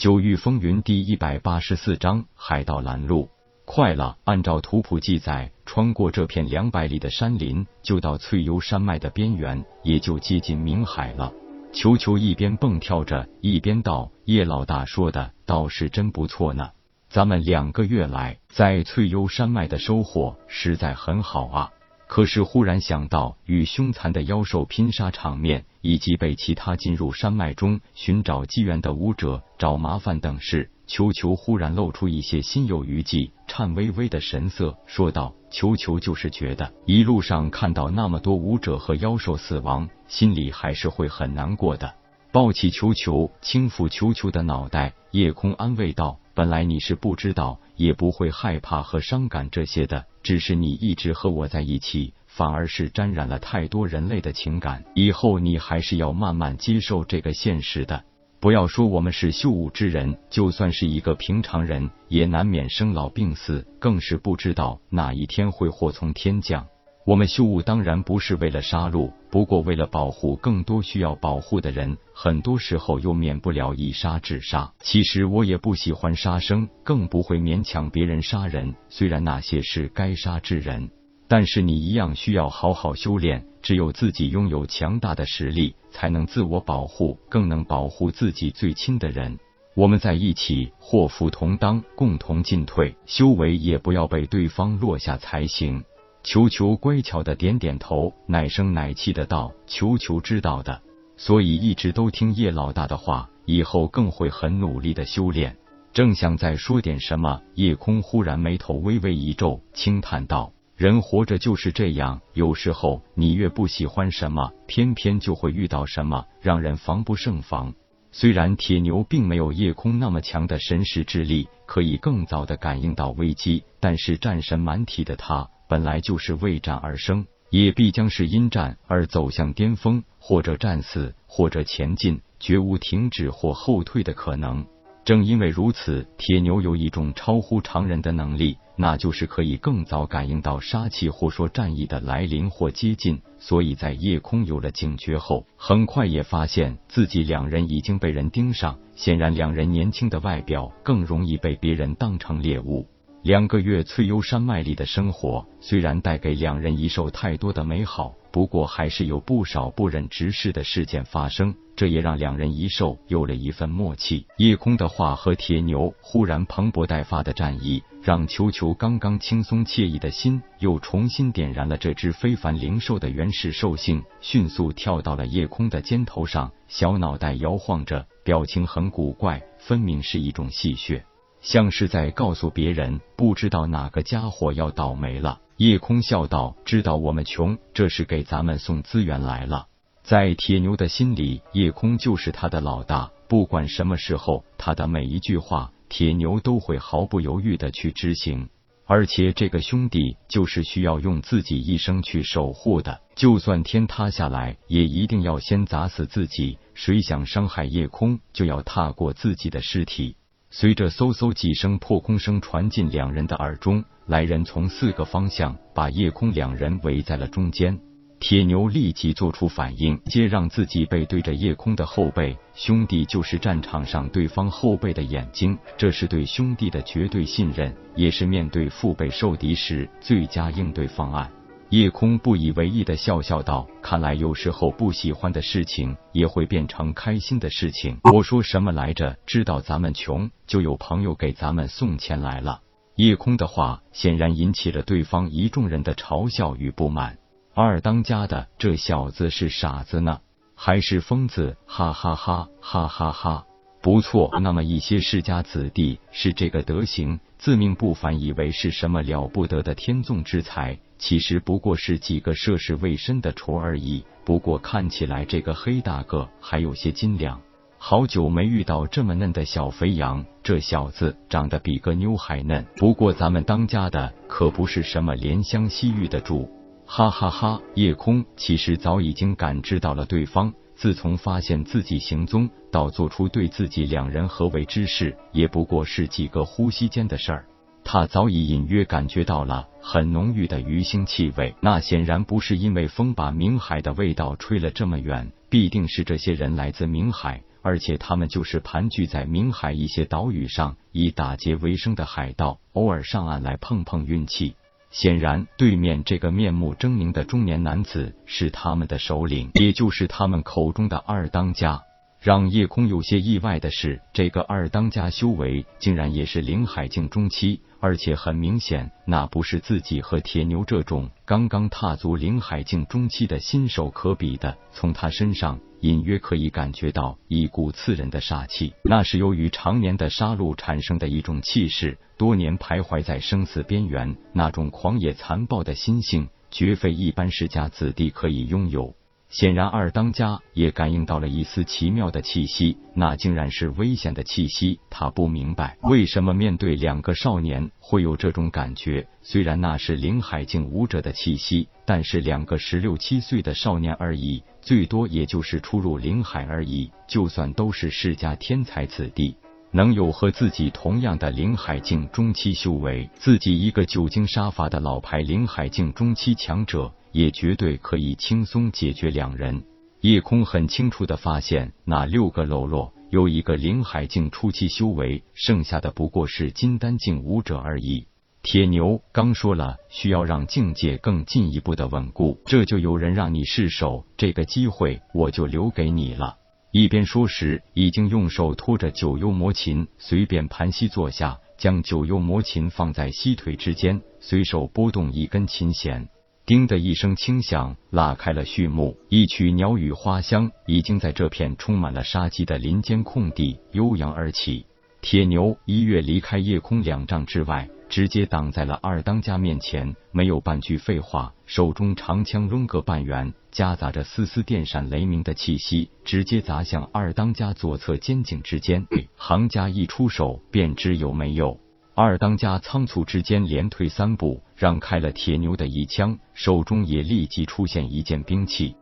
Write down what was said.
九域风云第一百八十四章海盗拦路。快了，按照图谱记载，穿过这片两百里的山林，就到翠幽山脉的边缘，也就接近明海了。球球一边蹦跳着，一边道：“叶老大说的倒是真不错呢，咱们两个月来在翠幽山脉的收获实在很好啊。”可是忽然想到与凶残的妖兽拼杀场面，以及被其他进入山脉中寻找机缘的武者找麻烦等事，球球忽然露出一些心有余悸、颤巍巍的神色，说道：“球球就是觉得一路上看到那么多武者和妖兽死亡，心里还是会很难过的。”抱起球球，轻抚球球的脑袋，夜空安慰道：“本来你是不知道，也不会害怕和伤感这些的。”只是你一直和我在一起，反而是沾染了太多人类的情感。以后你还是要慢慢接受这个现实的。不要说我们是修武之人，就算是一个平常人，也难免生老病死，更是不知道哪一天会祸从天降。我们修武当然不是为了杀戮，不过为了保护更多需要保护的人，很多时候又免不了以杀制杀。其实我也不喜欢杀生，更不会勉强别人杀人。虽然那些是该杀之人，但是你一样需要好好修炼。只有自己拥有强大的实力，才能自我保护，更能保护自己最亲的人。我们在一起，祸福同当，共同进退。修为也不要被对方落下才行。球球乖巧的点点头，奶声奶气的道：“球球知道的，所以一直都听叶老大的话，以后更会很努力的修炼。”正想再说点什么，夜空忽然眉头微微一皱，轻叹道：“人活着就是这样，有时候你越不喜欢什么，偏偏就会遇到什么，让人防不胜防。”虽然铁牛并没有夜空那么强的神识之力，可以更早的感应到危机，但是战神满体的他。本来就是为战而生，也必将是因战而走向巅峰，或者战死，或者前进，绝无停止或后退的可能。正因为如此，铁牛有一种超乎常人的能力，那就是可以更早感应到杀气或说战役的来临或接近。所以在夜空有了警觉后，很快也发现自己两人已经被人盯上。显然，两人年轻的外表更容易被别人当成猎物。两个月翠幽山脉里的生活，虽然带给两人一受太多的美好，不过还是有不少不忍直视的事件发生。这也让两人一受有了一份默契。夜空的话和铁牛忽然蓬勃待发的战意，让球球刚刚轻松惬意的心又重新点燃了这只非凡灵兽的原始兽性，迅速跳到了夜空的肩头上，小脑袋摇晃着，表情很古怪，分明是一种戏谑。像是在告诉别人，不知道哪个家伙要倒霉了。夜空笑道：“知道我们穷，这是给咱们送资源来了。”在铁牛的心里，夜空就是他的老大，不管什么时候，他的每一句话，铁牛都会毫不犹豫的去执行。而且这个兄弟就是需要用自己一生去守护的，就算天塌下来，也一定要先砸死自己。谁想伤害夜空，就要踏过自己的尸体。随着嗖嗖几声破空声传进两人的耳中，来人从四个方向把夜空两人围在了中间。铁牛立即做出反应，接让自己背对着夜空的后背。兄弟就是战场上对方后背的眼睛，这是对兄弟的绝对信任，也是面对腹背受敌时最佳应对方案。夜空不以为意的笑笑道：“看来有时候不喜欢的事情也会变成开心的事情。”我说什么来着？知道咱们穷，就有朋友给咱们送钱来了。夜空的话显然引起了对方一众人的嘲笑与不满。二当家的这小子是傻子呢，还是疯子？哈哈哈哈哈哈！不错，那么一些世家子弟是这个德行，自命不凡，以为是什么了不得的天纵之才。其实不过是几个涉世未深的雏而已。不过看起来这个黑大个还有些斤两。好久没遇到这么嫩的小肥羊，这小子长得比个妞还嫩。不过咱们当家的可不是什么怜香惜玉的主。哈哈哈！夜空其实早已经感知到了对方，自从发现自己行踪到做出对自己两人合围之事，也不过是几个呼吸间的事儿。他早已隐约感觉到了很浓郁的鱼腥气味，那显然不是因为风把明海的味道吹了这么远，必定是这些人来自明海，而且他们就是盘踞在明海一些岛屿上以打劫为生的海盗，偶尔上岸来碰碰运气。显然，对面这个面目狰狞的中年男子是他们的首领，也就是他们口中的二当家。让叶空有些意外的是，这个二当家修为竟然也是灵海境中期，而且很明显，那不是自己和铁牛这种刚刚踏足灵海境中期的新手可比的。从他身上隐约可以感觉到一股刺人的杀气，那是由于常年的杀戮产生的一种气势，多年徘徊在生死边缘，那种狂野残暴的心性，绝非一般世家子弟可以拥有。显然，二当家也感应到了一丝奇妙的气息，那竟然是危险的气息。他不明白为什么面对两个少年会有这种感觉。虽然那是灵海境武者的气息，但是两个十六七岁的少年而已，最多也就是初入灵海而已。就算都是世家天才子弟，能有和自己同样的灵海境中期修为，自己一个久经杀伐的老牌灵海境中期强者。也绝对可以轻松解决两人。夜空很清楚的发现，那六个喽啰有一个灵海境初期修为，剩下的不过是金丹境武者而已。铁牛刚说了，需要让境界更进一步的稳固，这就有人让你试手，这个机会我就留给你了。一边说时，已经用手托着九幽魔琴，随便盘膝坐下，将九幽魔琴放在膝腿之间，随手拨动一根琴弦。叮的一声轻响，拉开了序幕。一曲鸟语花香已经在这片充满了杀机的林间空地悠扬而起。铁牛一跃离开夜空两丈之外，直接挡在了二当家面前，没有半句废话，手中长枪抡个半圆，夹杂着丝丝电闪雷鸣的气息，直接砸向二当家左侧肩颈之间。行家一出手，便知有没有。二当家仓促之间连退三步，让开了铁牛的一枪，手中也立即出现一件兵器。